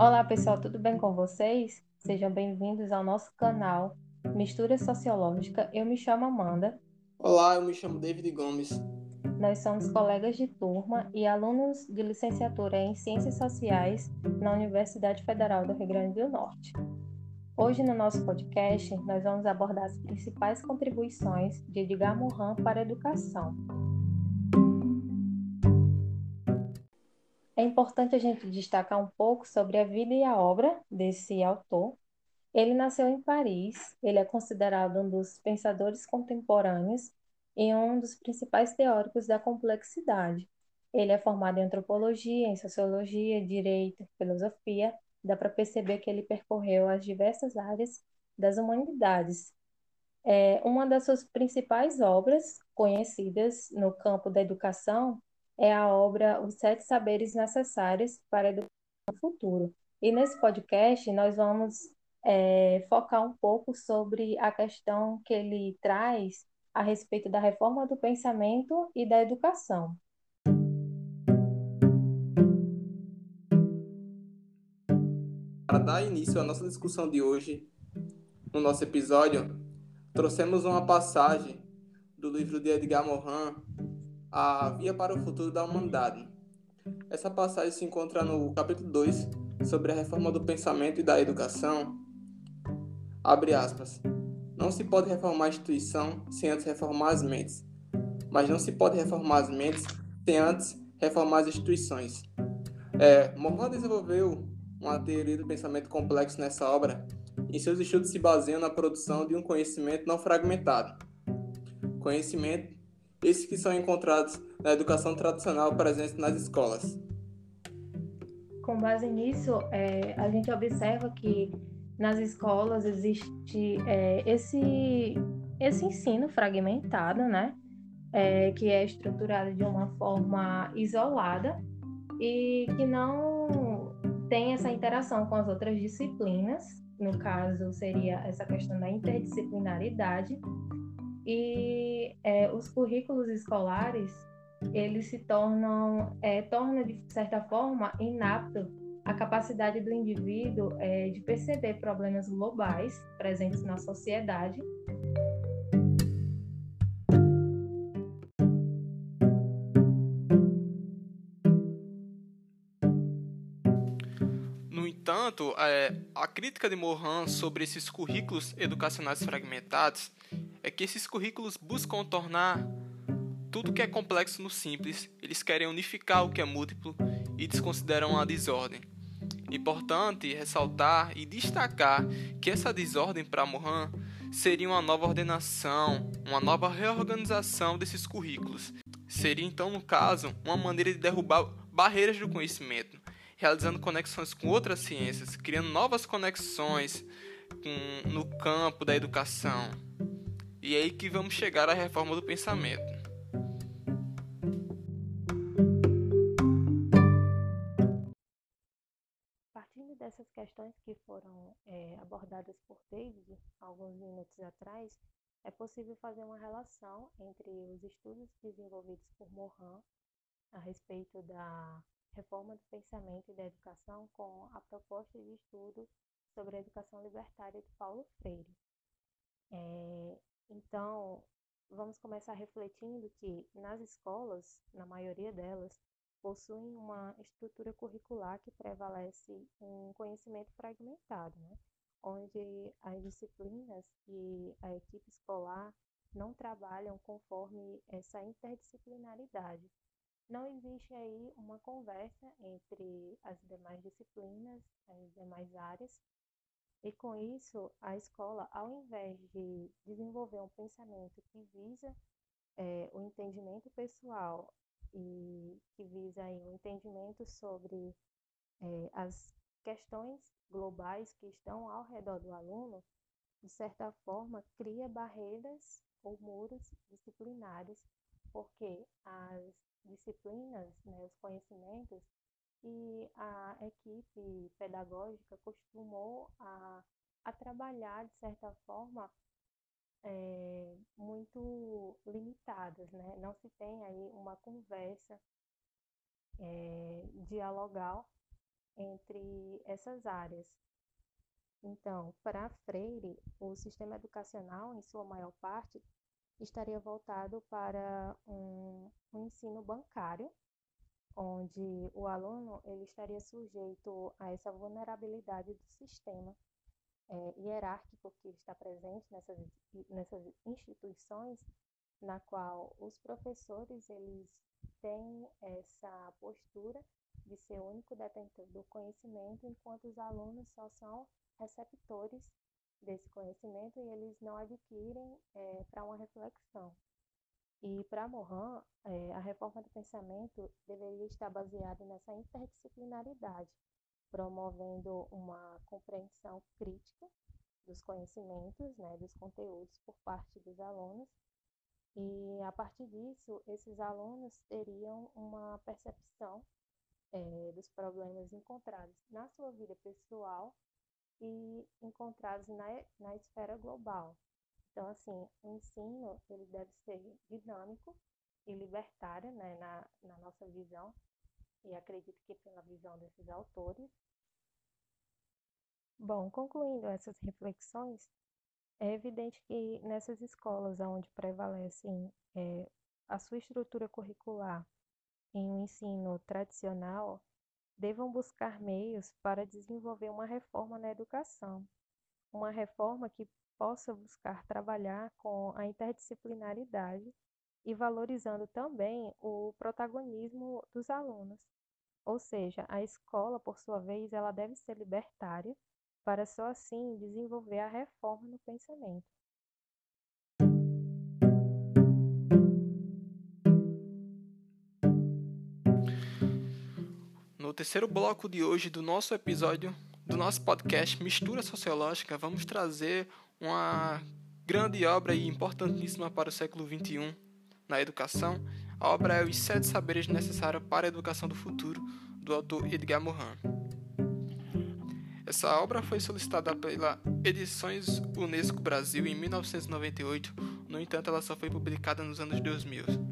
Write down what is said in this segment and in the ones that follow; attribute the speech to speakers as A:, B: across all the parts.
A: Olá pessoal, tudo bem com vocês? Sejam bem-vindos ao nosso canal Mistura Sociológica. Eu me chamo Amanda.
B: Olá, eu me chamo David Gomes.
A: Nós somos colegas de turma e alunos de licenciatura em Ciências Sociais na Universidade Federal do Rio Grande do Norte. Hoje, no nosso podcast, nós vamos abordar as principais contribuições de Edgar Morin para a educação. É importante a gente destacar um pouco sobre a vida e a obra desse autor. Ele nasceu em Paris, ele é considerado um dos pensadores contemporâneos e um dos principais teóricos da complexidade. Ele é formado em antropologia, em sociologia, direito, filosofia. Dá para perceber que ele percorreu as diversas áreas das humanidades. É, uma das suas principais obras conhecidas no campo da educação é a obra Os Sete Saberes Necessários para a Educação no Futuro. E nesse podcast nós vamos é, focar um pouco sobre a questão que ele traz a respeito da reforma do pensamento e da educação.
B: Para dar início à nossa discussão de hoje, no nosso episódio, trouxemos uma passagem do livro de Edgar Morin, a Via para o Futuro da Humanidade. Essa passagem se encontra no capítulo 2, sobre a reforma do pensamento e da educação. Abre aspas. Não se pode reformar a instituição sem antes reformar as mentes, mas não se pode reformar as mentes sem antes reformar as instituições. É, desenvolveu uma teoria do pensamento complexo nessa obra e seus estudos se baseiam na produção de um conhecimento não fragmentado. Conhecimento esses que são encontrados na educação tradicional presente nas escolas.
A: Com base nisso, é, a gente observa que nas escolas existe é, esse, esse ensino fragmentado, né? É, que é estruturado de uma forma isolada e que não tem essa interação com as outras disciplinas. No caso, seria essa questão da interdisciplinaridade e é, os currículos escolares eles se tornam é, torna de certa forma inapto a capacidade do indivíduo é, de perceber problemas globais presentes na sociedade.
B: No entanto, é, a crítica de Morin sobre esses currículos educacionais fragmentados é que esses currículos buscam tornar tudo que é complexo no simples, eles querem unificar o que é múltiplo e desconsideram a desordem. Importante ressaltar e destacar que essa desordem para Mohan seria uma nova ordenação, uma nova reorganização desses currículos. Seria então, no caso, uma maneira de derrubar barreiras do conhecimento, realizando conexões com outras ciências, criando novas conexões com, no campo da educação. E é aí que vamos chegar à reforma do pensamento.
A: Partindo dessas questões que foram é, abordadas por David alguns minutos atrás, é possível fazer uma relação entre os estudos desenvolvidos por Morin a respeito da reforma do pensamento e da educação com a proposta de estudo sobre a educação libertária de Paulo Freire. É, então, vamos começar refletindo que nas escolas, na maioria delas, possuem uma estrutura curricular que prevalece um conhecimento fragmentado, né? onde as disciplinas e a equipe escolar não trabalham conforme essa interdisciplinaridade. Não existe aí uma conversa entre as demais disciplinas, as demais áreas, e com isso, a escola, ao invés de desenvolver um pensamento que visa é, o entendimento pessoal e que visa aí um entendimento sobre é, as questões globais que estão ao redor do aluno, de certa forma, cria barreiras ou muros disciplinares, porque as disciplinas, né, os conhecimentos, e a equipe pedagógica costumou a, a trabalhar, de certa forma, é, muito limitadas, né? Não se tem aí uma conversa é, dialogal entre essas áreas. Então, para Freire, o sistema educacional, em sua maior parte, estaria voltado para um, um ensino bancário, onde o aluno ele estaria sujeito a essa vulnerabilidade do sistema é, hierárquico que está presente nessas, nessas instituições, na qual os professores eles têm essa postura de ser o único detentor do conhecimento, enquanto os alunos só são receptores desse conhecimento e eles não adquirem é, para uma reflexão. E para Morin, é, a reforma do pensamento deveria estar baseada nessa interdisciplinaridade, promovendo uma compreensão crítica dos conhecimentos, né, dos conteúdos por parte dos alunos. E a partir disso, esses alunos teriam uma percepção é, dos problemas encontrados na sua vida pessoal e encontrados na, na esfera global. Então, assim, o ensino ele deve ser dinâmico e libertário né, na, na nossa visão, e acredito que pela visão desses autores. Bom, concluindo essas reflexões, é evidente que nessas escolas onde prevalecem é, a sua estrutura curricular em um ensino tradicional, devam buscar meios para desenvolver uma reforma na educação, uma reforma que possa buscar trabalhar com a interdisciplinaridade e valorizando também o protagonismo dos alunos. Ou seja, a escola, por sua vez, ela deve ser libertária para só assim desenvolver a reforma no pensamento.
B: No terceiro bloco de hoje do nosso episódio, do nosso podcast Mistura Sociológica, vamos trazer uma grande obra e importantíssima para o século XXI na educação. A obra é Os Sete Saberes Necessários para a Educação do Futuro, do autor Edgar Morin. Essa obra foi solicitada pela Edições Unesco Brasil em 1998, no entanto, ela só foi publicada nos anos 2000.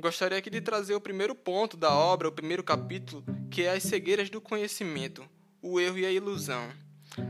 B: Gostaria aqui de trazer o primeiro ponto da obra, o primeiro capítulo, que é as cegueiras do conhecimento, o erro e a ilusão.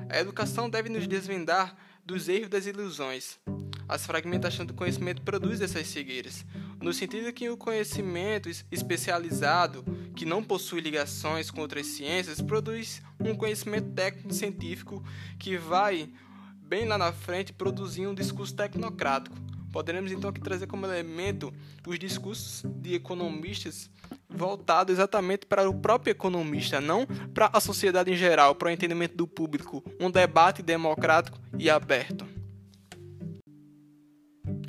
B: A educação deve nos desvendar dos erros das ilusões. As fragmentações do conhecimento produzem essas cegueiras, no sentido que o conhecimento especializado, que não possui ligações com outras ciências, produz um conhecimento técnico científico que vai bem lá na frente produzir um discurso tecnocrático, Poderemos então aqui trazer como elemento os discursos de economistas voltados exatamente para o próprio economista, não para a sociedade em geral, para o entendimento do público, um debate democrático e aberto.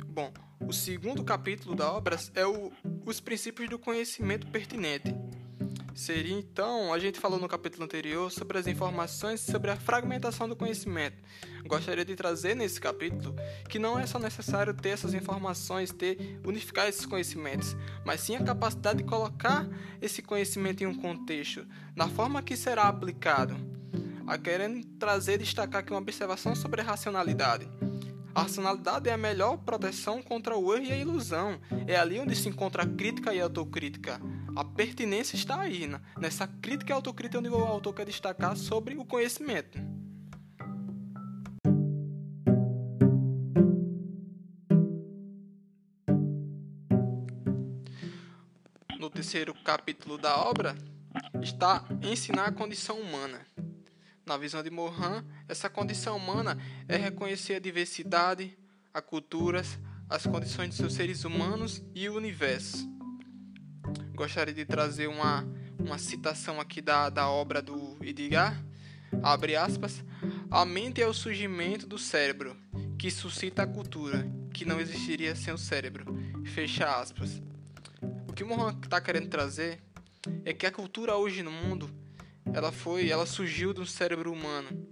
B: Bom, o segundo capítulo da obra é o, os princípios do conhecimento pertinente. Seria então, a gente falou no capítulo anterior sobre as informações sobre a fragmentação do conhecimento. Gostaria de trazer nesse capítulo que não é só necessário ter essas informações, ter unificar esses conhecimentos, mas sim a capacidade de colocar esse conhecimento em um contexto, na forma que será aplicado. A querendo trazer destacar aqui uma observação sobre a racionalidade. A racionalidade é a melhor proteção contra o erro e a ilusão. É ali onde se encontra a crítica e a autocrítica. A pertinência está aí, né? nessa crítica e autocrítica onde o autor quer destacar sobre o conhecimento. No terceiro capítulo da obra está ensinar a condição humana. Na visão de Morin, essa condição humana é reconhecer a diversidade, a culturas, as condições seus seres humanos e o universo. Gostaria de trazer uma, uma citação aqui da, da obra do Edgar. Abre aspas. A mente é o surgimento do cérebro, que suscita a cultura, que não existiria sem o cérebro. Fecha aspas. O que o Mohan está querendo trazer é que a cultura hoje no mundo ela foi, ela surgiu do cérebro humano.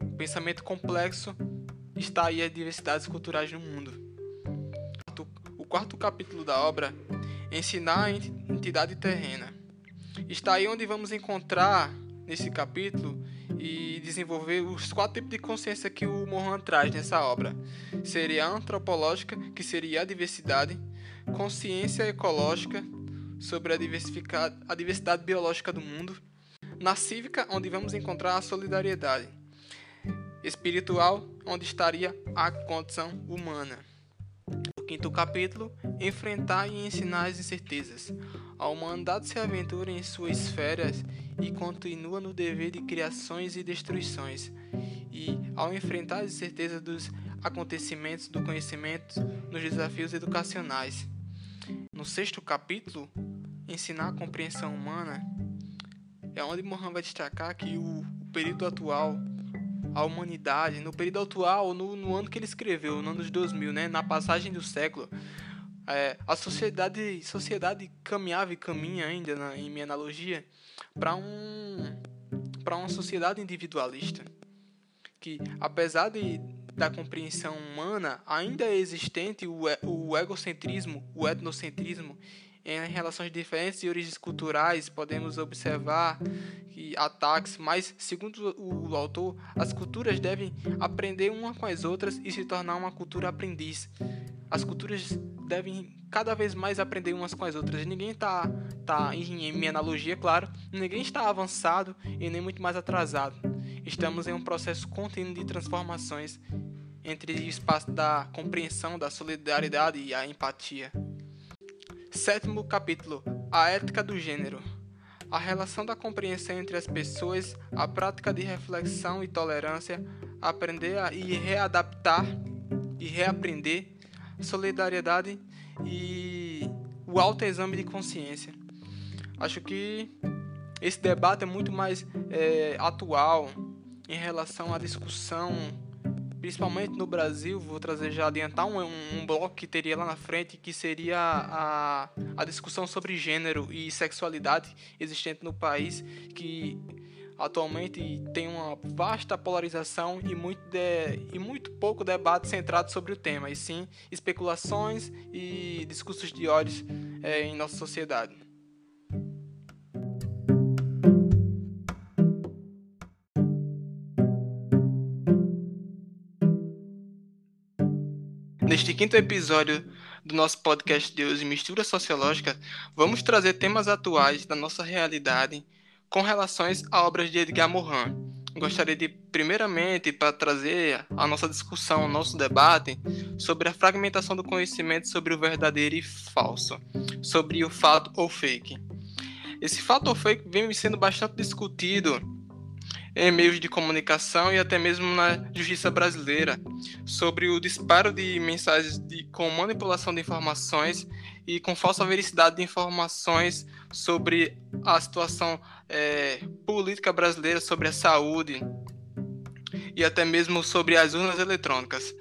B: O pensamento complexo está aí as diversidades culturais no mundo. O quarto capítulo da obra ensinar a entidade terrena. Está aí onde vamos encontrar nesse capítulo e desenvolver os quatro tipos de consciência que o Mohan traz nessa obra. Seria a antropológica, que seria a diversidade, consciência ecológica, sobre a, a diversidade biológica do mundo, na cívica, onde vamos encontrar a solidariedade, espiritual, onde estaria a condição humana. Quinto capítulo, enfrentar e ensinar as incertezas. A humanidade se aventura em suas esferas e continua no dever de criações e destruições. E, ao enfrentar as incertezas dos acontecimentos do conhecimento nos desafios educacionais. No sexto capítulo, ensinar a compreensão humana, é onde Mohan vai destacar que o, o período atual a humanidade no período atual, no, no ano que ele escreveu, no ano de 2000, né, na passagem do século, é, a sociedade, sociedade caminhava e caminha ainda, na, em minha analogia, para um, para uma sociedade individualista, que apesar de, da compreensão humana, ainda é existente o, o egocentrismo, o etnocentrismo em relações diferentes e origens culturais, podemos observar que ataques, mas, segundo o autor, as culturas devem aprender uma com as outras e se tornar uma cultura aprendiz. As culturas devem cada vez mais aprender umas com as outras. Ninguém está, tá, em minha analogia, claro, ninguém está avançado e nem muito mais atrasado. Estamos em um processo contínuo de transformações entre o espaço da compreensão, da solidariedade e a empatia. Sétimo capítulo: A ética do gênero. A relação da compreensão entre as pessoas, a prática de reflexão e tolerância, aprender e readaptar e reaprender, solidariedade e o autoexame de consciência. Acho que esse debate é muito mais é, atual em relação à discussão principalmente no Brasil, vou trazer já adiantar um, um, bloco que teria lá na frente, que seria a, a discussão sobre gênero e sexualidade existente no país, que atualmente tem uma vasta polarização e muito, de, e muito pouco debate centrado sobre o tema, e sim especulações e discursos de ódio é, em nossa sociedade. Neste quinto episódio do nosso podcast de hoje, Mistura Sociológica, vamos trazer temas atuais da nossa realidade com relações a obras de Edgar Morin. Gostaria de, primeiramente, para trazer a nossa discussão, o nosso debate sobre a fragmentação do conhecimento sobre o verdadeiro e falso, sobre o fato ou fake. Esse fato ou fake vem sendo bastante discutido em meios de comunicação e até mesmo na justiça brasileira, sobre o disparo de mensagens de, com manipulação de informações e com falsa vericidade de informações sobre a situação é, política brasileira, sobre a saúde e até mesmo sobre as urnas eletrônicas.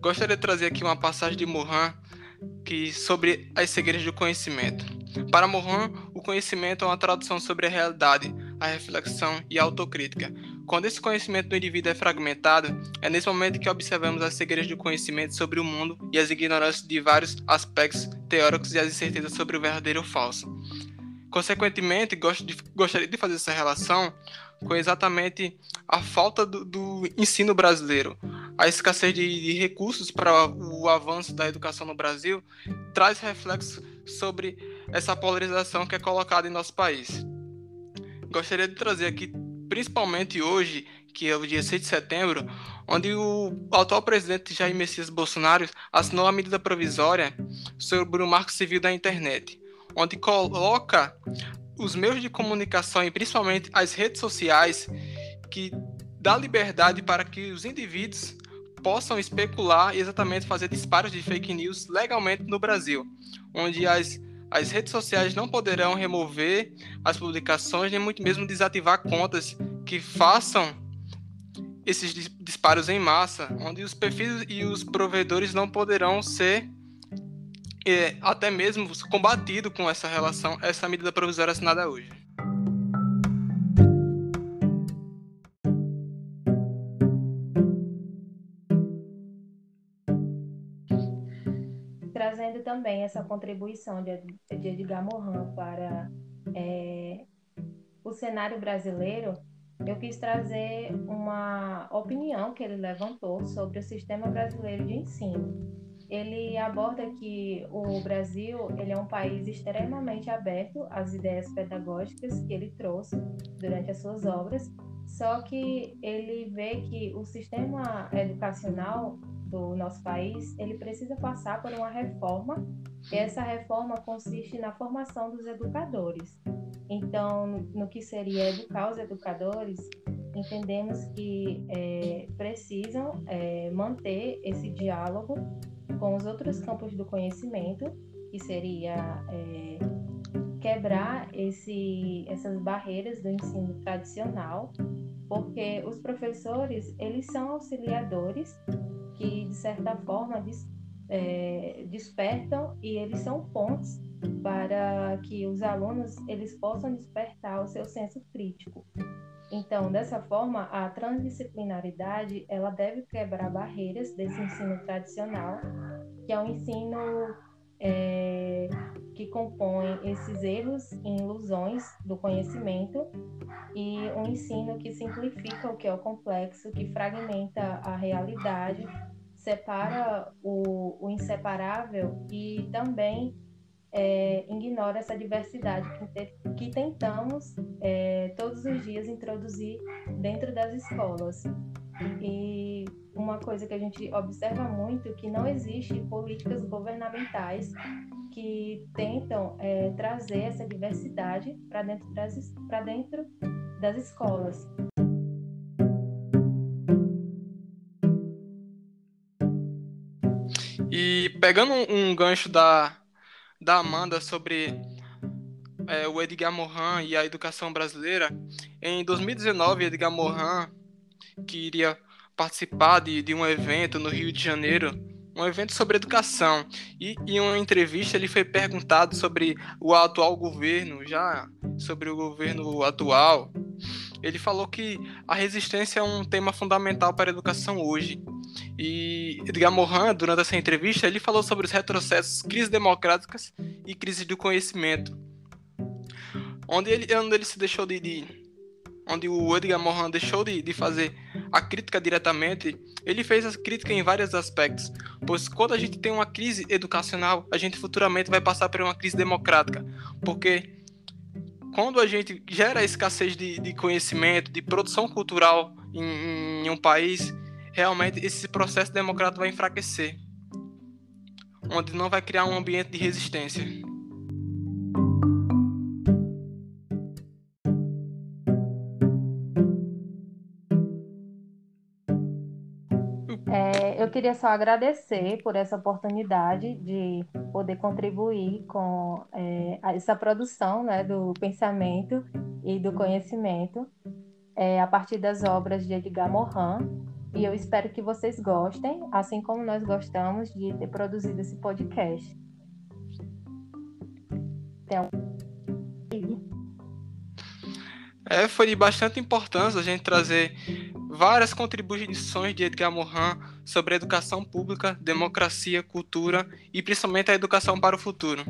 B: Gostaria de trazer aqui uma passagem de Morin que sobre as cegueiras do conhecimento. Para Morin, o conhecimento é uma tradução sobre a realidade, a reflexão e a autocrítica. Quando esse conhecimento do indivíduo é fragmentado, é nesse momento que observamos as cegueiras do conhecimento sobre o mundo e as ignorâncias de vários aspectos teóricos e as incertezas sobre o verdadeiro ou falso. Consequentemente, gostaria de fazer essa relação com exatamente a falta do, do ensino brasileiro. A escassez de, de, recursos para o avanço da educação no Brasil traz reflexos sobre essa polarização que é colocada em nosso país gostaria de trazer aqui, principalmente hoje, que é o dia 6 de setembro, onde o atual presidente Jair Messias Bolsonaro assinou a medida provisória sobre o marco civil da internet, onde coloca os meios de comunicação e principalmente as redes sociais que dá liberdade para que os indivíduos possam especular e exatamente fazer disparos de fake news legalmente no Brasil, onde as as redes sociais não poderão remover as publicações, nem muito mesmo desativar contas que façam esses disparos em massa, onde os perfis e os provedores não poderão ser é, até mesmo combatido com essa relação, essa medida provisória assinada hoje.
A: Também essa contribuição de, de Edgar Morin para é, o cenário brasileiro, eu quis trazer uma opinião que ele levantou sobre o sistema brasileiro de ensino. Ele aborda que o Brasil ele é um país extremamente aberto às ideias pedagógicas que ele trouxe durante as suas obras, só que ele vê que o sistema educacional do nosso país ele precisa passar por uma reforma e essa reforma consiste na formação dos educadores. Então, no que seria educar os educadores, entendemos que é, precisam é, manter esse diálogo com os outros campos do conhecimento, que seria é, quebrar esse, essas barreiras do ensino tradicional, porque os professores eles são auxiliadores que de certa forma des, é, despertam e eles são pontes para que os alunos eles possam despertar o seu senso crítico. Então, dessa forma, a transdisciplinaridade ela deve quebrar barreiras desse ensino tradicional, que é um ensino é, que compõe esses erros e ilusões do conhecimento e um ensino que simplifica o que é o complexo, que fragmenta a realidade, separa o, o inseparável e também é, ignora essa diversidade que, que tentamos é, todos os dias introduzir dentro das escolas. E uma coisa que a gente observa muito é que não existe políticas governamentais que tentam é, trazer essa diversidade para dentro das dentro das escolas.
B: E pegando um gancho da da Amanda sobre é, o Edgar Morin e a educação brasileira. Em 2019, Edgar Morin, que iria participar de, de um evento no Rio de Janeiro, um evento sobre educação, e em uma entrevista ele foi perguntado sobre o atual governo, já sobre o governo atual. Ele falou que a resistência é um tema fundamental para a educação hoje e Edgar Morin, durante essa entrevista, ele falou sobre os retrocessos, crises democráticas e crise do conhecimento. Onde ele, onde ele se deixou de, de onde o Edgar Morin deixou de, de fazer a crítica diretamente, ele fez a crítica em vários aspectos. Pois quando a gente tem uma crise educacional, a gente futuramente vai passar por uma crise democrática. Porque quando a gente gera a escassez de, de conhecimento, de produção cultural em, em um país, realmente esse processo democrático vai enfraquecer, onde não vai criar um ambiente de resistência.
A: Queria só agradecer por essa oportunidade de poder contribuir com é, essa produção né, do pensamento e do conhecimento é, a partir das obras de Edgar Morin, e eu espero que vocês gostem, assim como nós gostamos de ter produzido esse podcast. Então...
B: É, foi de bastante importância a gente trazer várias contribuições de Edgar Morin sobre educação pública, democracia, cultura e principalmente a educação para o futuro.